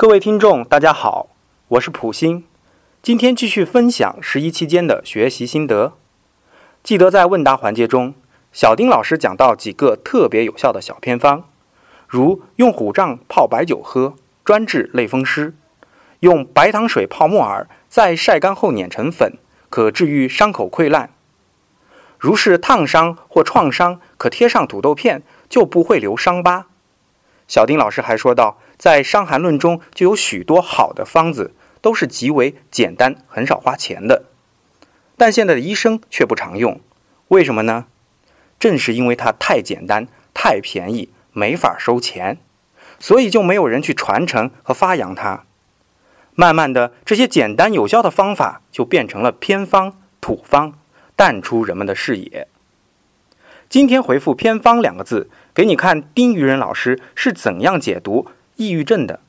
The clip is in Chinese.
各位听众，大家好，我是普星，今天继续分享十一期间的学习心得。记得在问答环节中，小丁老师讲到几个特别有效的小偏方，如用虎杖泡白酒喝，专治类风湿；用白糖水泡木耳，再晒干后碾成粉，可治愈伤口溃烂。如是烫伤或创伤，可贴上土豆片，就不会留伤疤。小丁老师还说到，在《伤寒论》中就有许多好的方子，都是极为简单、很少花钱的。但现在的医生却不常用，为什么呢？正是因为它太简单、太便宜，没法收钱，所以就没有人去传承和发扬它。慢慢的，这些简单有效的方法就变成了偏方、土方，淡出人们的视野。今天回复“偏方”两个字。给你看丁于仁老师是怎样解读抑郁症的。